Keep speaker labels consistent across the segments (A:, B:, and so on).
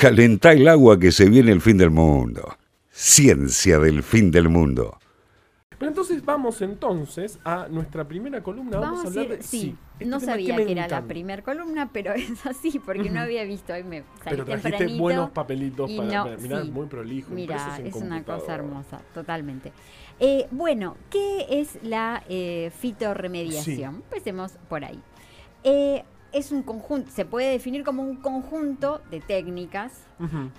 A: Calentá el agua que se viene el fin del mundo. Ciencia del fin del mundo.
B: Pero entonces vamos entonces a nuestra primera columna. Vamos,
C: Vamos
B: a hablar de.
C: sí,
B: este
C: no sabía que era la primera columna, pero es así, porque no había visto, hoy me salí
B: Pero trajiste
C: tempranito.
B: buenos papelitos
C: y
B: para.
C: no, sí.
B: muy prolijo.
C: Mira, es una cosa hermosa, totalmente. Eh, bueno, ¿qué es la eh, fitorremediación? Empecemos por ahí. Eh, es un conjunto, se puede definir como un conjunto de técnicas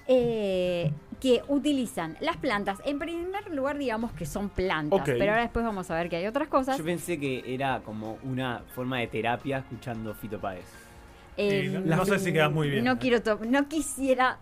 C: eh, que utilizan las plantas. En primer lugar, digamos que son plantas, pero ahora después vamos a ver que hay otras cosas.
D: Yo pensé que era como una forma de terapia escuchando Fito Páez.
C: Eh,
E: no- no sé si quedas muy bien,
C: No quiero to- no quisiera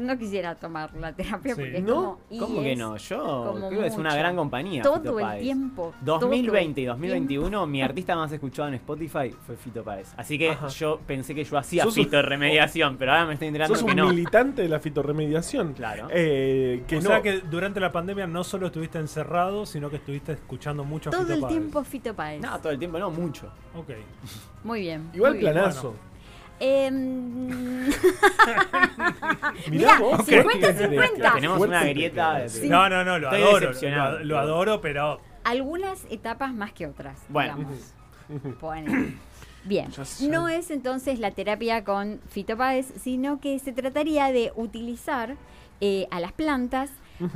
C: no quisiera tomar la terapia
E: Sí.
C: porque es
B: ¿No?
C: como
D: ¿Cómo que no? Yo creo que es una gran compañía. Fito
C: todo el
D: Páez.
C: tiempo. todo el
D: 2020 y
C: tiempo.
D: 2021, mi artista más escuchado en Spotify fue Fito Páez. Así que
B: Ajá.
D: yo pensé que yo hacía
B: Sos un-
D: Fito remediación, pero ahora me estoy enterando
B: Sos
D: que
B: un
D: no.
B: militante de la fitorremediación.
D: Claro.
B: Eh, que
E: o
B: no.
E: sea que durante la pandemia no solo estuviste encerrado, sino que estuviste escuchando mucho a
C: Todo
E: Fito
C: el
E: Páez.
C: tiempo Fito Páez.
D: No, todo el tiempo no, mucho.
E: Ok.
C: Muy bien.
B: Igual
C: muy bien.
B: planazo.
C: Em,
B: Mirá
C: Mirá,
B: vos,
C: 50-50.
D: Tenemos una grieta. de-
C: Sí.
E: No, no, no, lo
D: Estoy
E: adoro.
D: decepcionado.
E: Lo, lo adoro, pero
C: algunas etapas más que otras,
D: Bueno.
C: digamos. Ponele. Bien, no es entonces la terapia con Fito Páez, sino que se trataría de utilizar eh, a las plantas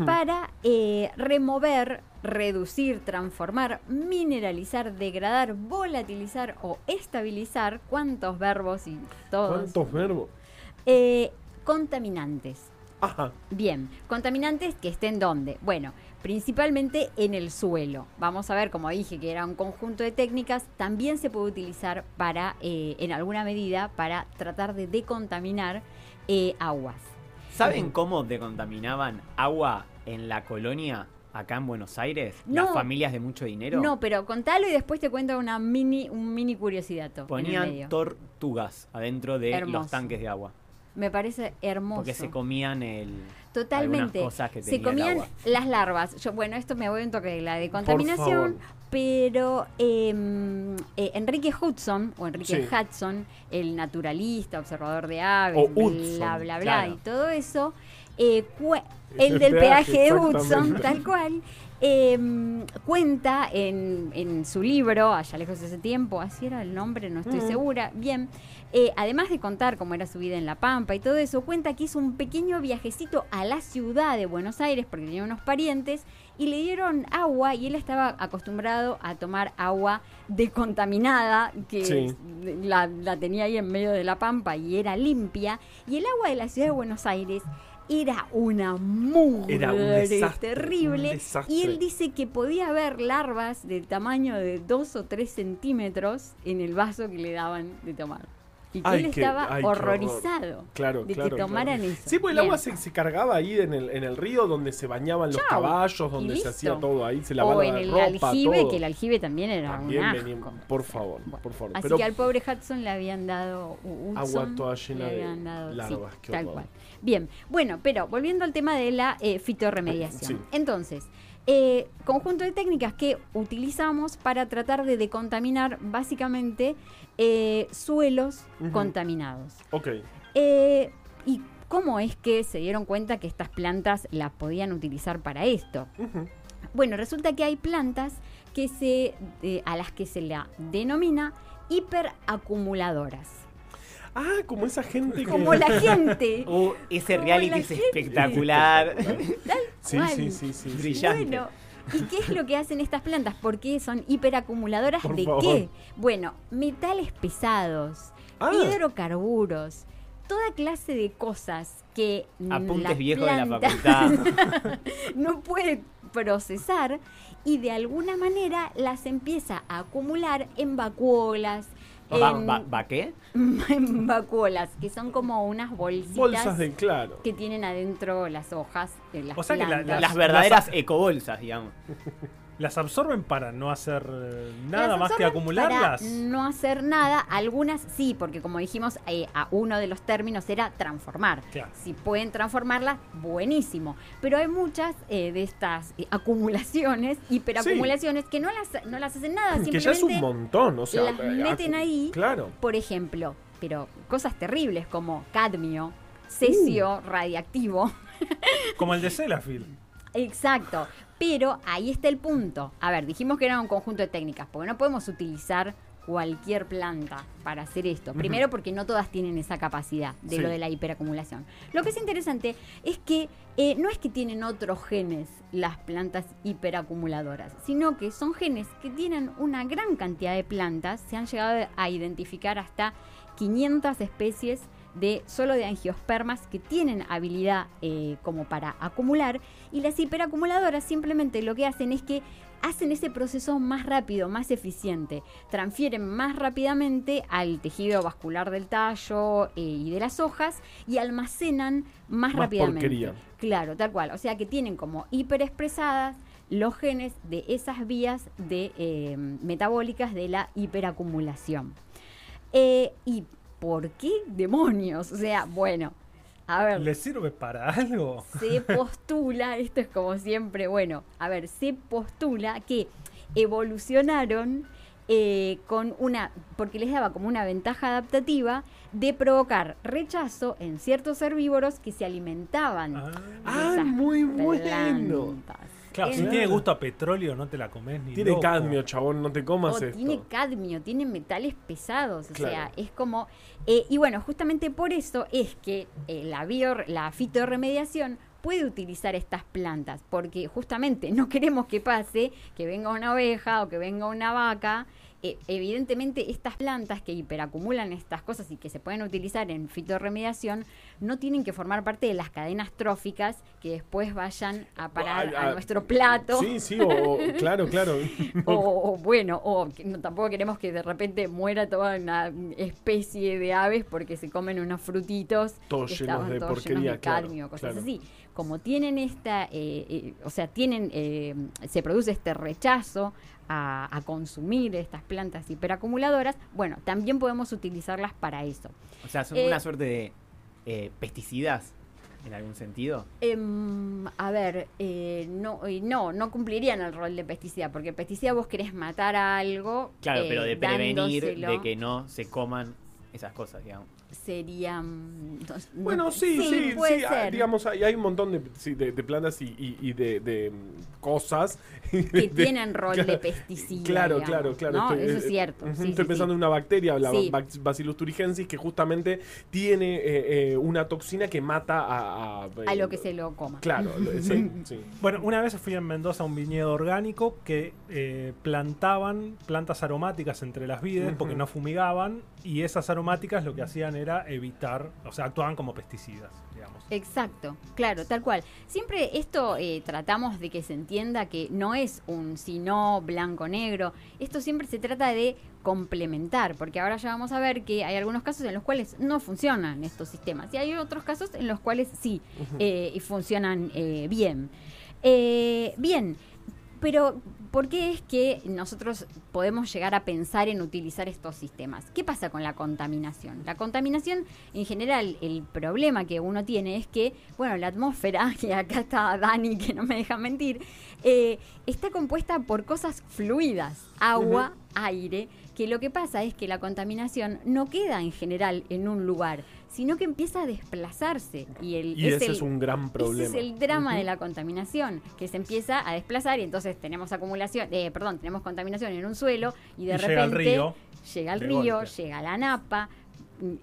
C: para eh, remover, reducir, transformar, mineralizar, degradar, volatilizar o estabilizar, cuántos verbos y todos,
B: ¿Cuántos verbos?
C: eh, contaminantes.
B: Ajá.
C: Bien, contaminantes que estén donde. Bueno, principalmente en el suelo. Vamos a ver, como dije, que era un conjunto de técnicas, también se puede utilizar para, eh, en alguna medida, para tratar de decontaminar eh, aguas.
D: ¿Saben cómo decontaminaban agua en la colonia acá en Buenos Aires?
C: No.
D: Las familias de mucho dinero.
C: No, pero contalo y después te cuento una mini, un mini curiosidad.
D: Ponían tortugas adentro de
C: Hermoso.
D: los tanques de agua.
C: Me parece hermoso.
D: Porque se comían el.
C: Totalmente.
D: cosas que
C: Se comían las larvas. Yo, bueno, esto me voy un toque de la de contaminación, pero eh, eh, Enrique Hudson, o Enrique
B: Sí.
C: Hudson, el naturalista, observador de aves,
B: O
C: bla,
B: Hudson,
C: bla, bla,
D: claro.
C: y todo eso, eh, el
B: el
C: del
B: peaje,
C: de Hudson, tal cual. eh, cuenta en, en su libro, allá lejos de ese tiempo, así era el nombre, no estoy
B: Mm.
C: segura, bien, eh, además de contar cómo era su vida en La Pampa y todo eso, cuenta que hizo un pequeño viajecito a la ciudad de Buenos Aires porque tenía unos parientes y le dieron agua y él estaba acostumbrado a tomar agua decontaminada que
B: Sí.
C: la, la tenía ahí en medio de La Pampa y era limpia y el agua de la ciudad de Buenos Aires era una mugre
B: Era un desastre,
C: terrible
B: un
C: y él dice que podía haber larvas del tamaño de dos o tres centímetros en el vaso que le daban de tomar. Y que
B: Ay,
C: él estaba
B: ay,
C: horrorizado
B: Claro,
C: de
B: claro.
C: que
B: claro.
C: tomaran eso.
B: Sí, pues el agua se, se cargaba ahí en el, en el río donde se bañaban los caballos, donde se hacía todo ahí, se lavaba
C: O en
B: la
C: el
B: ropa,
C: aljibe,
B: todo.
C: que el aljibe también era
B: También
C: un
B: venía-
C: asco.
B: por favor,
C: Bueno,
B: por favor.
C: Así
B: Pero
C: que al pobre Hudson le habían dado u- Hudson,
B: Agua toda llena
C: le
B: de
C: dado- sí,
B: larvas, qué
C: tal cual. Bien, bueno, pero volviendo al tema de la eh, fitorremediación.
B: Sí.
C: Entonces, eh, conjunto de técnicas que utilizamos para tratar de decontaminar básicamente eh, suelos contaminados.
B: Ok.
C: Eh, ¿Y cómo es que se dieron cuenta que estas plantas las podían utilizar para esto? Bueno, resulta que hay plantas que se, a las que se la denomina hiperacumuladoras.
B: Ah, como esa gente que...
C: Como la gente.
D: Uh, ese
C: Como
D: reality es
C: gente.
D: espectacular.
B: Sí,
C: cual.
B: sí, sí, sí.
D: Brillante.
C: Bueno, ¿y qué es lo que hacen estas plantas? ¿Por qué son hiperacumuladoras
B: Por
C: de
B: favor.
C: qué? Bueno, metales pesados,
B: Ah.
C: hidrocarburos, toda clase de cosas que
D: Apuntes
C: la
D: viejos de la
C: planta
D: facultad.
C: no puede procesar y de alguna manera las empieza a acumular en vacuolas,
D: ¿Va,
C: en,
D: va- va qué?
C: vacuolas, que son como unas bolsitas
B: Bolsas de claro.
C: que tienen adentro las hojas de las
E: O sea que la-.
D: Las verdaderas ecobolsas, digamos.
E: ¿Las absorben para no hacer eh, nada más que acumularlas?
C: Para no hacer nada, algunas sí, porque como dijimos, eh, a uno de los términos era transformar.
E: Claro.
C: Si pueden transformarlas, buenísimo. Pero hay muchas eh, de estas eh, acumulaciones, hiperacumulaciones, que no las, no las hacen nada.
B: Que ya es un montón, o sea...
C: las meten ahí.
B: Claro.
C: Por ejemplo, pero cosas terribles como cadmio, cesio radiactivo.
E: Como el de Sellafield.
C: Exacto. Pero ahí está el punto. A ver, dijimos que era un conjunto de técnicas, porque no podemos utilizar cualquier planta para hacer esto. Primero porque no todas tienen esa capacidad de
B: Sí.
C: lo de la hiperacumulación. Lo que es interesante es que eh, no es que tienen otros genes las plantas hiperacumuladoras, sino que son genes que tienen una gran cantidad de plantas. Se han llegado a identificar hasta 500 especies de solo de angiospermas que tienen habilidad eh, como para acumular y las hiperacumuladoras simplemente lo que hacen es que hacen ese proceso más rápido, más eficiente, transfieren más rápidamente al tejido vascular del tallo eh, y de las hojas y almacenan más,
B: Más
C: rápidamente.
B: porquería.
C: Claro, tal cual. O sea que tienen como hiperexpresadas los genes de esas vías de, eh, metabólicas de la hiperacumulación. Eh, ¿Y por qué demonios? O sea, bueno, a ver
E: ¿Le sirve para algo?
C: se postula, esto es como siempre, bueno, a ver, se postula que evolucionaron eh, con una, porque les daba como una ventaja adaptativa de provocar rechazo en ciertos herbívoros que se alimentaban.
E: Ah.
C: de
B: Ah, muy bueno.
E: Claro, si
C: En-
E: tiene gusto a petróleo, no te la comes ni
B: Tiene
E: loco.
B: cadmio, chabón, no te comas
C: o
B: esto.
C: tiene cadmio, tiene metales pesados, o
B: Claro.
C: sea, es como... eh, y bueno, justamente por eso es que eh, la, bio, la fitorremediación puede utilizar estas plantas, porque justamente no queremos que pase que venga una oveja o que venga una vaca. Eh, evidentemente estas plantas que hiperacumulan estas cosas y que se pueden utilizar en fitorremediación no tienen que formar parte de las cadenas tróficas que después vayan a parar
B: Ah, ah,
C: a nuestro plato.
B: Sí, sí, o, o- claro, claro.
C: O, o bueno, o no, tampoco queremos que de repente muera toda una especie de aves porque se comen unos frutitos
B: Todos
C: que
B: llenos de
C: todos
B: porquería,
C: llenos de
B: claro,
C: cadmio, cosas
B: claro.
C: así. Como tienen esta, eh, eh, o sea, tienen, eh, se produce este rechazo a, a consumir estas plantas hiperacumuladoras, bueno, también podemos utilizarlas para eso.
D: O sea, son
C: Eh,
D: una suerte de eh, pesticidas, en algún sentido.
C: Em, a ver, eh, no, eh, no, no cumplirían el rol de pesticida, porque pesticida vos querés matar a algo.
D: Claro,
C: eh,
D: pero de prevenir
C: dándoselo.
D: de que no se coman esas cosas, digamos.
C: Sería. mm, no- no-
B: Bueno, sí, sí,
C: puede
B: sí, ah,
C: ser.
B: digamos, hay, hay un montón de, sí, de, de plantas y, y- y de, de, mm, cosas
C: que
B: de-
C: tienen rol
B: claro,
C: de pesticida.
B: Claro,
C: digamos,
B: claro, claro.
C: ¿no?
B: estoy-
C: Eso
B: eh,
C: es cierto.
B: ujú,
C: sí,
B: estoy
C: sí,
B: pensando
C: sí.
B: en una bacteria, la Bacillus thuringiensis, que justamente tiene eh, eh, una toxina que mata a... A,
C: A lo que se lo coma.
B: Claro, lo- sí, sí.
E: Bueno, una vez fui en Mendoza a un viñedo orgánico que eh, plantaban plantas aromáticas entre las vides porque no fumigaban y esas aromáticas lo que hacían era evitar, o sea, actuaban como pesticidas, digamos.
C: Exacto, claro, tal cual. Siempre esto eh, tratamos de que se entienda que no es un si no blanco-negro. Esto siempre se trata de complementar, porque ahora ya vamos a ver que hay algunos casos en los cuales no funcionan estos sistemas y hay otros casos en los cuales sí eh, y funcionan eh, bien. Eh, bien, pero ¿por qué es que nosotros podemos llegar a pensar en utilizar estos sistemas? ¿Qué pasa con la contaminación? La contaminación, en general, el problema que uno tiene es que, bueno, la atmósfera, y acá está Dani que no me deja mentir, eh, está compuesta por cosas fluidas, agua, aire, que lo que pasa es que la contaminación no queda en general en un lugar, sino que empieza a desplazarse. Y, el,
B: Y ese
C: el-
B: es un gran problema.
C: ese es el drama de la contaminación, que se empieza a desplazar y entonces tenemos acumulación, eh, perdón, tenemos contaminación en un suelo y de
E: Y
C: repente
E: llega al río
C: llega al río,
E: golpe.
C: llega a la napa.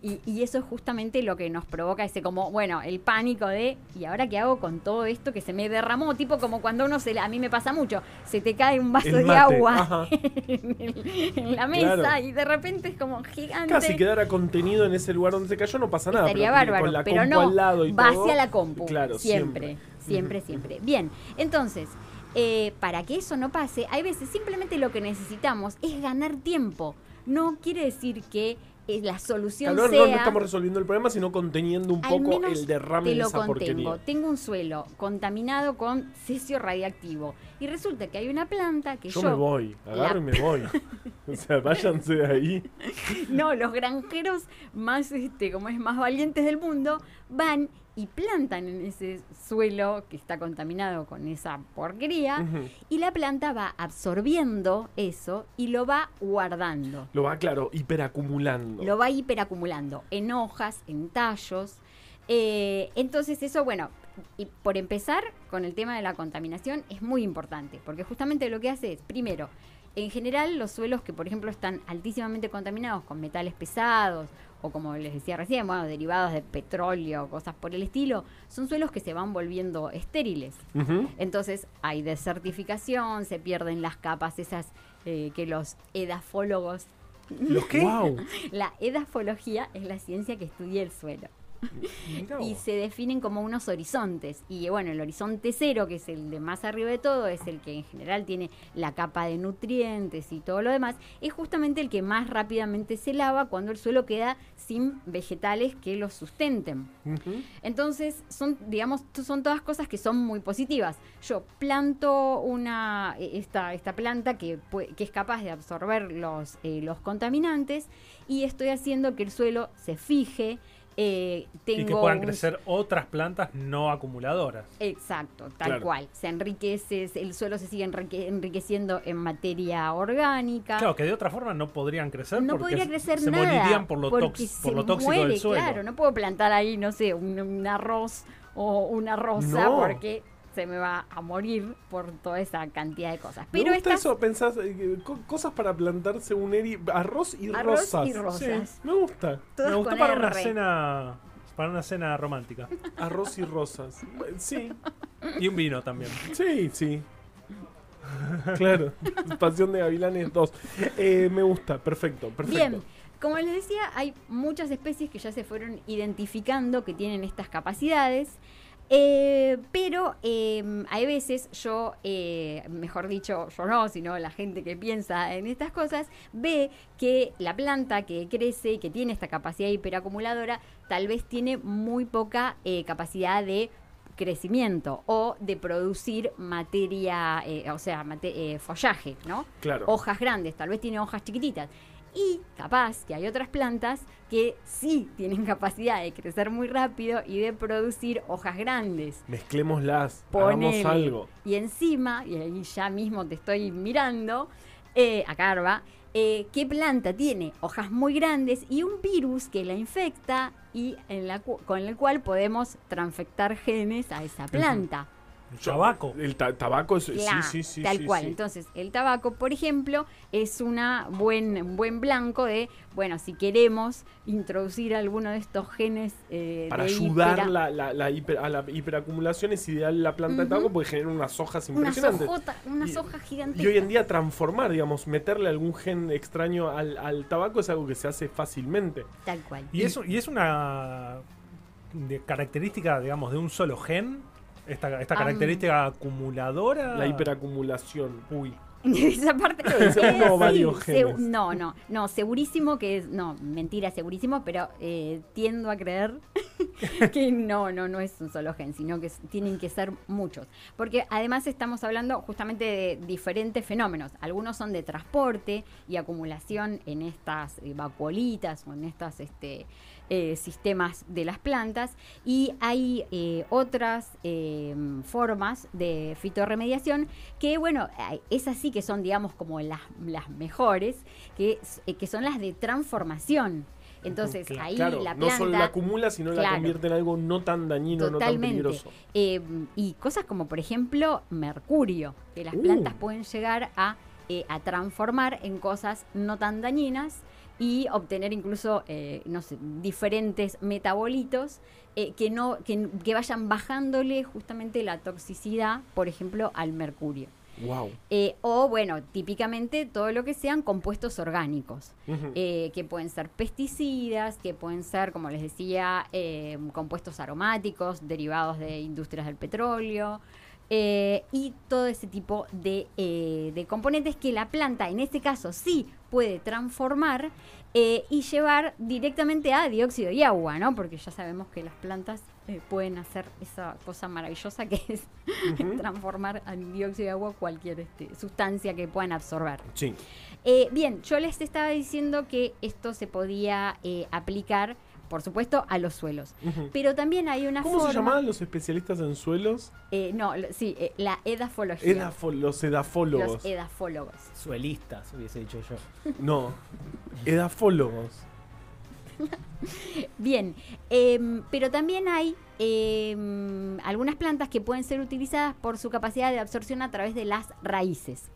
C: Y, y eso es justamente lo que nos provoca ese como, bueno, el pánico de, ¿y ahora qué hago con todo esto que se me derramó? Tipo como cuando uno se, le- a mí me pasa mucho, se te cae un vaso de agua en, el- en la mesa
B: Claro.
C: y de repente es como gigante.
B: Casi quedara contenido en ese lugar donde se cayó, no pasa nada.
C: Estaría
B: pero
C: bárbaro,
B: con la
C: pero no,
B: al lado y
C: va
B: todo,
C: hacia la compu.
B: Claro,
C: siempre, siempre, siempre. Bien, entonces, eh, para que eso no pase, hay veces simplemente lo que necesitamos es ganar tiempo. No quiere decir que la solución
B: Claro, no,
C: sea...
B: no estamos resolviendo el problema, sino conteniendo un poco el derrame
C: te
B: de
C: lo
B: esa
C: contengo.
B: porquería.
C: Tengo un suelo contaminado con cesio radiactivo. Y resulta que hay una planta que
B: Yo,
C: yo...
B: me voy, agarro
C: la-
B: y me voy. o sea, váyanse de ahí.
C: No, los granjeros más, este, como es, más valientes del mundo van y plantan en ese suelo que está contaminado con esa porquería y la planta va absorbiendo eso y lo va guardando.
B: Lo va, claro, hiperacumulando.
C: Lo va hiperacumulando en hojas, en tallos. Eh, entonces eso, bueno, y por empezar con el tema de la contaminación es muy importante, porque justamente lo que hace es, primero, en general los suelos que por ejemplo están altísimamente contaminados con metales pesados o como les decía recién, bueno, derivados de petróleo, cosas por el estilo, son suelos que se van volviendo estériles. Entonces hay desertificación, se pierden las capas esas eh, que los edafólogos...
B: ¿Los qué? Wow.
C: La edafología es la ciencia que estudia el suelo y se definen como unos horizontes. Y bueno, el horizonte cero, que es el de más arriba de todo, es el que en general tiene la capa de nutrientes y todo lo demás, es justamente el que más rápidamente se lava cuando el suelo queda sin vegetales que lo sustenten. Entonces, son, digamos, son todas cosas que son muy positivas. Yo planto una, eh, esta, esta planta que, que es capaz de absorber los, eh, los contaminantes y estoy haciendo que el suelo se fije. Eh, tengo
E: Y que puedan
C: un-
E: crecer otras plantas no acumuladoras.
C: Exacto, tal
B: Claro.
C: cual. Se enriquece, el suelo se sigue enrique- enriqueciendo en materia orgánica.
E: Claro, que de otra forma no podrían crecer
C: no
E: porque
C: podría crecer
E: se
C: nada.
E: morirían por lo,
C: porque
E: tox-
C: se
E: por lo tóxico
C: muere,
E: del suelo.
C: Claro, no puedo plantar ahí, no sé, un, un arroz o una rosa
B: No.
C: porque se me va a morir por toda esa cantidad de cosas.
B: Me
C: Pero
B: gusta
C: estas,
B: eso, pensás, eh, co- cosas para plantar según Eri, arroz y
C: Arroz
B: rosas.
C: y rosas.
B: Sí, me gusta.
C: todas
E: Me gustó
C: con
E: para una cena para una cena romántica.
B: Arroz y rosas. Sí,
E: Y un vino también.
B: sí, sí. Claro, Pasión de Gavilanes 2. Eh, me gusta, perfecto, perfecto.
C: Bien, como les decía, hay muchas especies que ya se fueron identificando que tienen estas capacidades. Eh, pero eh, hay veces yo, eh, mejor dicho, yo no, sino la gente que piensa en estas cosas, ve que la planta que crece y que tiene esta capacidad hiperacumuladora, tal vez tiene muy poca eh, capacidad de crecimiento o de producir materia, eh, o sea, mate- eh, follaje, ¿no?
B: Claro.
C: hojas grandes, tal vez tiene hojas chiquititas. Y capaz que hay otras plantas que sí tienen capacidad de crecer muy rápido y de producir hojas grandes.
B: Mezclémoslas,
C: Ponele.
B: hagamos algo.
C: Y encima, y ahí ya mismo te estoy mirando, eh, a Carva, eh, qué planta tiene hojas muy grandes y un virus que la infecta y en la cu- con el cual podemos transfectar genes a esa planta.
E: El tabaco.
B: El ta- tabaco es.
C: Claro,
B: sí, sí, sí.
C: tal
B: sí,
C: cual.
B: sí.
C: Entonces, el tabaco, por ejemplo, es una buen, un buen blanco de, bueno, si queremos introducir alguno de estos genes eh,
B: Para
C: de
B: ayudar
C: hipera-
B: la, la- la hiper- a la hiperacumulación es ideal la planta de tabaco porque genera unas hojas
C: unas,
B: impresionantes.
C: unas
B: Y-
C: hojas gigantes.
B: Y hoy en día transformar, digamos, meterle algún gen extraño al, al tabaco es algo que se hace fácilmente.
C: Tal cual.
E: Y es, y es una de- característica, digamos, de un solo gen. Esta, esta
C: Am.
E: característica acumuladora.
B: La hiperacumulación.
E: Uy.
C: Esa parte
B: Ese
C: eh,
B: uno o
C: sí, no, no, no, segurísimo que es, no, mentira, segurísimo, pero eh, tiendo a creer que no, no, no es un solo gen, sino que tienen que ser muchos. Porque además estamos hablando justamente de diferentes fenómenos. Algunos son de transporte y acumulación en estas vacuolitas o en estas este, eh, sistemas de las plantas. Y hay eh, otras eh, formas de fitorremediación que, bueno, esas sí que son, digamos, como las, las mejores, que, que son las de transformación. Entonces,
E: Claro.
C: ahí
B: claro,
C: la
B: no
C: planta...
B: solo la acumula, sino la
C: Claro.
B: convierte en algo no tan dañino, no tan
C: Totalmente.
B: peligroso.
C: Eh, y cosas como, por ejemplo, mercurio, que las
B: Uh.
C: plantas pueden llegar a, eh, a transformar en cosas no tan dañinas y obtener incluso, eh, no sé, diferentes metabolitos eh, que, no, que, que vayan bajándole justamente la toxicidad, por ejemplo, al mercurio.
B: Wow.
C: Eh, o, bueno, típicamente todo lo que sean compuestos orgánicos eh, que pueden ser pesticidas, que pueden ser, como les decía, eh, compuestos aromáticos derivados de industrias del petróleo. Eh, y todo ese tipo de, eh, de componentes que la planta en este caso sí puede transformar eh, y llevar directamente a dióxido y agua, ¿no? Porque ya sabemos que las plantas pueden hacer esa cosa maravillosa que es transformar en dióxido de agua cualquier este, sustancia que puedan absorber.
B: Sí.
C: Bien, yo les estaba diciendo que esto se podía aplicar, por supuesto, a los suelos. Pero también hay una
B: ¿Cómo
C: forma.
B: se llamaban los especialistas en suelos?
C: eh, no, lo- sí, eh, la edafología.
B: Edafo- los edafólogos.
C: los edafólogos.
D: Suelistas, hubiese dicho yo.
B: No, edafólogos.
C: Bien, em, pero también hay em, algunas plantas que pueden ser utilizadas por su capacidad de absorción a través de las raíces.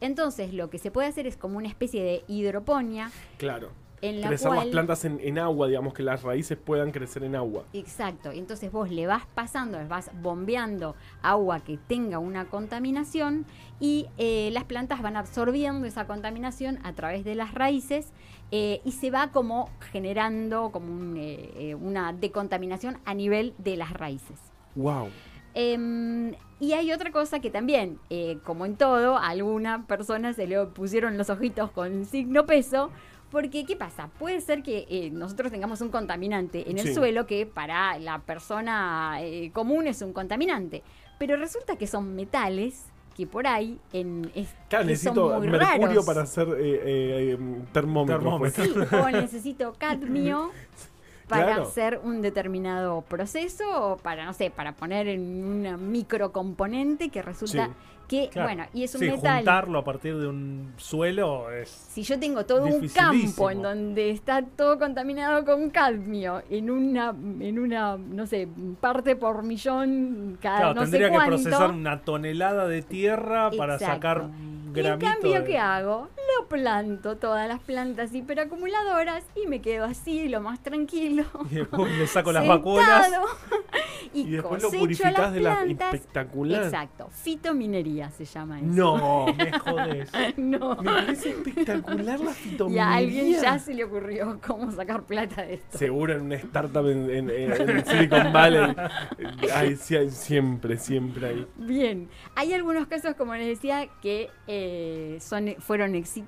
C: Entonces, lo que se puede hacer es como una especie de hidroponía
B: Claro.
C: En la
B: Crecer
C: cual...
B: las plantas en, en agua, digamos, que las raíces puedan crecer en agua.
C: Exacto, entonces vos le vas pasando, les vas bombeando agua que tenga una contaminación y eh, las plantas van absorbiendo esa contaminación a través de las raíces eh, y se va como generando como un, eh, una decontaminación a nivel de las raíces.
B: Wow.
C: Em, y hay otra cosa que también, eh, como en todo, a alguna persona se le pusieron los ojitos con signo peso. Porque, ¿qué pasa? Puede ser que eh, nosotros tengamos un contaminante en el
B: Sí.
C: suelo que para la persona eh, común es un contaminante. Pero resulta que son metales que por ahí en, es-
B: Claro, necesito mercurio
C: raros.
B: para hacer eh, eh, eh, termómetro. pues.
E: Termómetro.
C: Sí, o necesito cadmio para
B: Claro.
C: hacer un determinado proceso o para, no sé, para poner en una microcomponente que resulta
B: Sí.
C: que,
E: Claro.
C: bueno, y es un
E: Sí,
C: metal.
E: juntarlo a partir de un suelo es.
C: Si yo tengo todo un campo en donde está todo contaminado con cadmio, en una, en una, no sé, parte por millón, cada
E: Claro,
C: no sé
E: tendría que
C: cuánto.
E: procesar una tonelada de tierra para sacar un
C: Y en cambio,
E: de-
C: ¿qué hago? Planto todas las plantas hiperacumuladoras y me quedo así, lo más tranquilo.
E: Y después le saco las vacuolas.
C: y,
B: Y después lo purificás
C: las
B: de la
C: plantas.
B: espectacular.
C: Exacto, fitominería se llama eso.
B: No.
E: Me jodés.
C: no.
B: Me parece espectacular la
C: Y
B: fitominería.
C: a alguien ya se le ocurrió cómo sacar plata de esto.
B: Seguro en una startup en, en- Silicon Valley. Ay, siempre, siempre hay.
C: Bien, hay algunos casos, como les decía, que eh, son, fueron exitosos.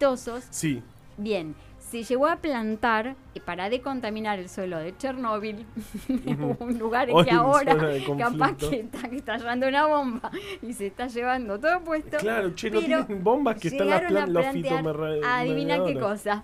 B: Sí.
C: Bien, se llegó a plantar para decontaminar el suelo de Chernóbil, un lugar en que ahora capaz que está estallando una bomba y se está llevando todo puesto.
B: Claro, che, no tienen bombas que están las plan- los
C: adivina qué cosa.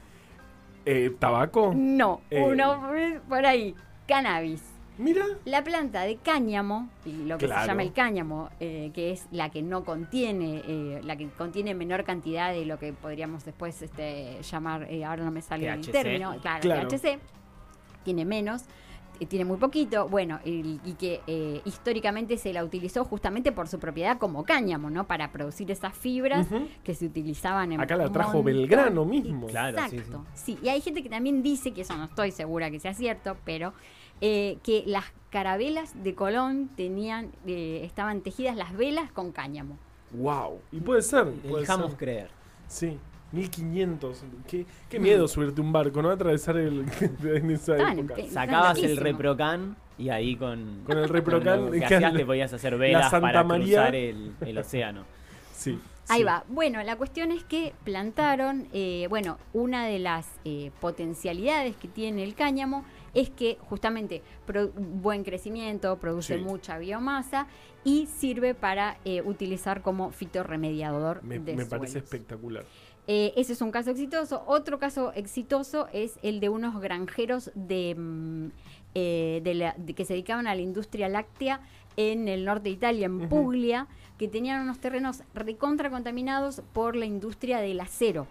B: Eh, ¿Tabaco?
C: No,
B: Eh.
C: uno por ahí, cannabis.
B: Mira.
C: La planta de cáñamo, y lo que
B: Claro.
C: se llama el cáñamo, eh, que es la que no contiene, eh, la que contiene menor cantidad de lo que podríamos después este, llamar, eh, ahora no me sale el término, claro,
B: Claro.
C: THC, tiene menos, eh, tiene muy poquito, bueno, y, y que eh, históricamente se la utilizó justamente por su propiedad como cáñamo, ¿no? Para producir esas fibras que se utilizaban en
B: Acá la trajo
C: montón.
B: Belgrano mismo.
D: Claro, sí,
C: Exacto. Sí, y hay gente que también dice, que eso no estoy segura que sea cierto, pero eh, que las carabelas de Colón tenían, eh, estaban tejidas las velas con cáñamo.
B: Wow. Y puede ser. Puede
D: Dejamos
B: ser.
D: creer.
B: Sí. 1500. Qué, qué miedo subirte un barco, ¿no? Atravesar el. en esa época.
D: Sacabas el reprocan y ahí con,
B: Con el reprocan,
D: lo que hacías te podías hacer velas
B: Santa
D: para
B: María.
D: cruzar el, el océano.
B: Sí.
C: Ahí
B: sí.
C: va. Bueno, la cuestión es que plantaron, eh, bueno, una de las eh, potencialidades que tiene el cáñamo es que justamente buen crecimiento, produce
B: Sí.
C: mucha biomasa y sirve para eh, utilizar como fitorremediador
B: Me,
C: de
B: me parece espectacular.
C: Eh, ese es un caso exitoso. Otro caso exitoso es el de unos granjeros de, mm, eh, de la- de que se dedicaban a la industria láctea en el norte de Italia, en. Puglia, que tenían unos terrenos recontra contaminados por la industria del acero.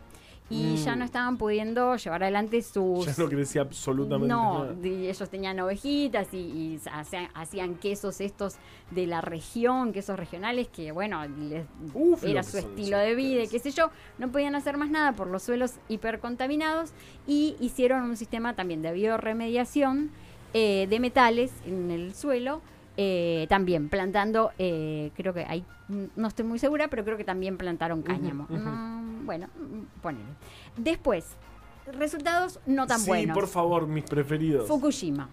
C: Y ya
B: Mm.
C: no estaban pudiendo llevar adelante sus...
B: Ya no crecía absolutamente
C: No,
B: nada.
C: ellos tenían ovejitas y, y hacían, hacían quesos estos de la región, quesos regionales que, bueno, les,
B: Uf,
C: era su estilo de vida qué sé yo. No podían hacer más nada por los suelos hipercontaminados y hicieron un sistema también de bioremediación eh, de metales en el suelo. Eh, también plantando, eh, creo que hay, no estoy muy segura, pero creo que también plantaron cáñamo. Mm, bueno, mm, ponele. Después, resultados no tan
B: sí,
C: buenos.
B: por favor, mis preferidos.
C: Fukushima.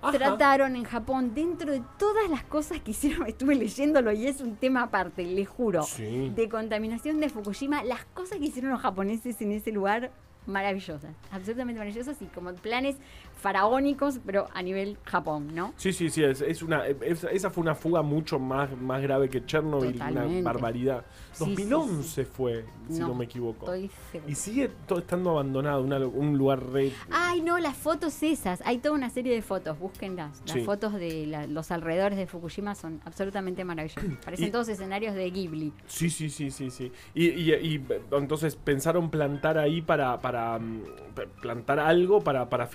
B: Ajá.
C: Trataron en Japón, dentro de todas las cosas que hicieron, estuve leyéndolo y es un tema aparte, les juro.
B: Sí.
C: De contaminación de Fukushima, las cosas que hicieron los japoneses en ese lugar, maravillosas. Absolutamente maravillosas y como planes faraónicos, pero a nivel Japón, ¿no?
B: Sí, sí, sí, es, es una, es- esa fue una fuga mucho más, más grave que Chernobyl,
C: Totalmente.
B: una barbaridad.
C: Sí,
B: 2011 fue, si no,
C: No,
B: me equivoco.
C: Estoy.
B: Y sigue todo estando abandonado, una un lugar re...
C: Ay, no, las fotos esas. Hay toda una serie de fotos, búsquenlas. Las
B: Sí.
C: fotos de la- los alrededores de Fukushima son absolutamente maravillosas. Parecen
B: Y-
C: todos escenarios de Ghibli.
B: Sí, sí, sí, sí, sí. Y, y- y, entonces pensaron plantar ahí para, para para mm, plantar algo para, para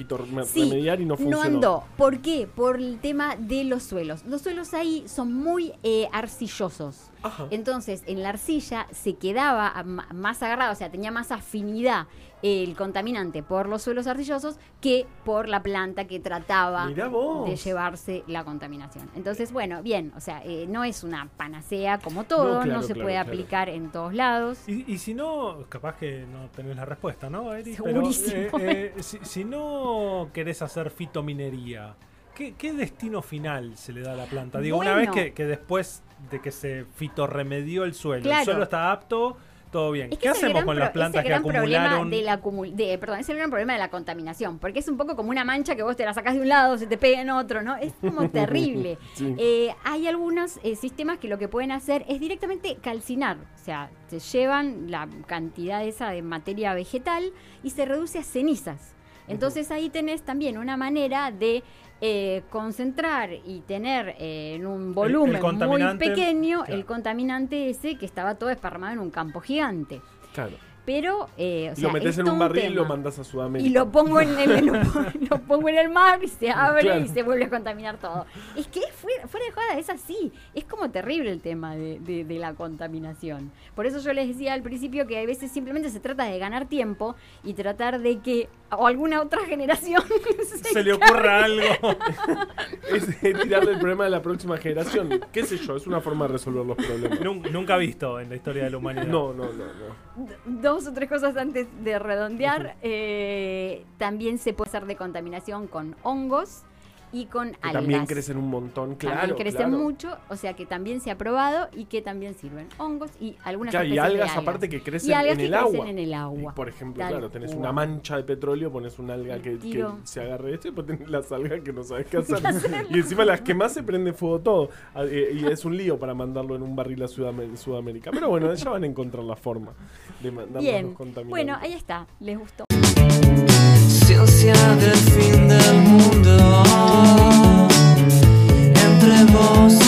C: Sí,
B: y no funcionó.
C: andó. ¿Por qué? Por el tema de los suelos. Los suelos ahí son muy eh, arcillosos.
B: Ajá.
C: Entonces, en la arcilla se quedaba más agarrado, o sea, tenía más afinidad el contaminante por los suelos arcillosos que por la planta que trataba de llevarse la contaminación. Entonces, bueno, bien, o sea, eh, no es una panacea como todo, no,
B: claro,
C: se
B: claro,
C: puede
B: claro.
C: aplicar en todos lados.
E: Y, y si no, capaz que no tenés la respuesta, ¿no, Eri?
C: Segurísimo.
E: Pero, eh, eh, si, si no querés hacer fitominería, ¿qué, qué destino final se le da a la planta? Digo, una vez que, que después de que se fitorremedió el suelo,
C: Claro.
E: el suelo está apto, todo bien.
C: Es que
E: ¿Qué hacemos con las plantas que acumularon?
C: de la de- perdón, es el gran problema de la contaminación, porque es un poco como una mancha que vos te la sacás de un lado, se te pega en otro, ¿no? Es como terrible.
B: Sí.
C: Eh, hay algunos eh, sistemas que lo que pueden hacer es directamente calcinar, o sea, se llevan la cantidad esa de materia vegetal y se reduce a cenizas. Entonces ahí tenés también una manera de eh, concentrar y tener eh, en un volumen muy pequeño
E: claro.
C: el contaminante ese que estaba todo esparramado en un campo gigante.
B: Claro.
C: Pero, eh, o sea,
B: lo metes
C: es
B: en un barril y lo mandas a Sudamérica.
C: Y lo pongo en el, lo, pon- lo pongo en el mar y se abre
B: Claro.
C: y se vuelve a contaminar todo. Es que es fuera, fuera de joda, es así. Es como terrible el tema de, de- de la contaminación. Por eso yo les decía al principio que a veces simplemente se trata de ganar tiempo y tratar de que o alguna otra generación
E: Se le ocurra algo.
B: Es tirarle el problema de la próxima generación. ¿Qué sé yo? Es una forma de resolver los problemas.
E: Nun- Nunca visto en la historia de la humanidad.
B: No, no, no, no.
C: Dos o tres cosas antes de redondear. eh, también se puede hacer de contaminación con hongos y con
B: Que
C: algas.
B: también crecen un montón, claro.
C: también crecen
B: claro.
C: mucho, o sea que también se ha probado y que también sirven hongos y algunas
B: Claro, y
C: especies de
B: algas, aparte que crecen
C: Y algas
B: en
C: que
B: el
C: crecen
B: agua.
C: en el agua.
B: Y, por ejemplo,
C: Tal
B: claro, tenés
C: cual.
B: una mancha de petróleo, pones una alga que, se agarre esto y después tenés las algas que no sabes qué hacer. y encima las que más se prende fuego todo. Ah, eh, Y es un lío para mandarlo en un barril a Sudam- Sudamérica. Pero bueno, ya van a encontrar la forma de mandarnos
C: Bien,
B: los contaminantes.
C: bueno, ahí está, les gustó
F: conciencia del fin del mundo entre vos.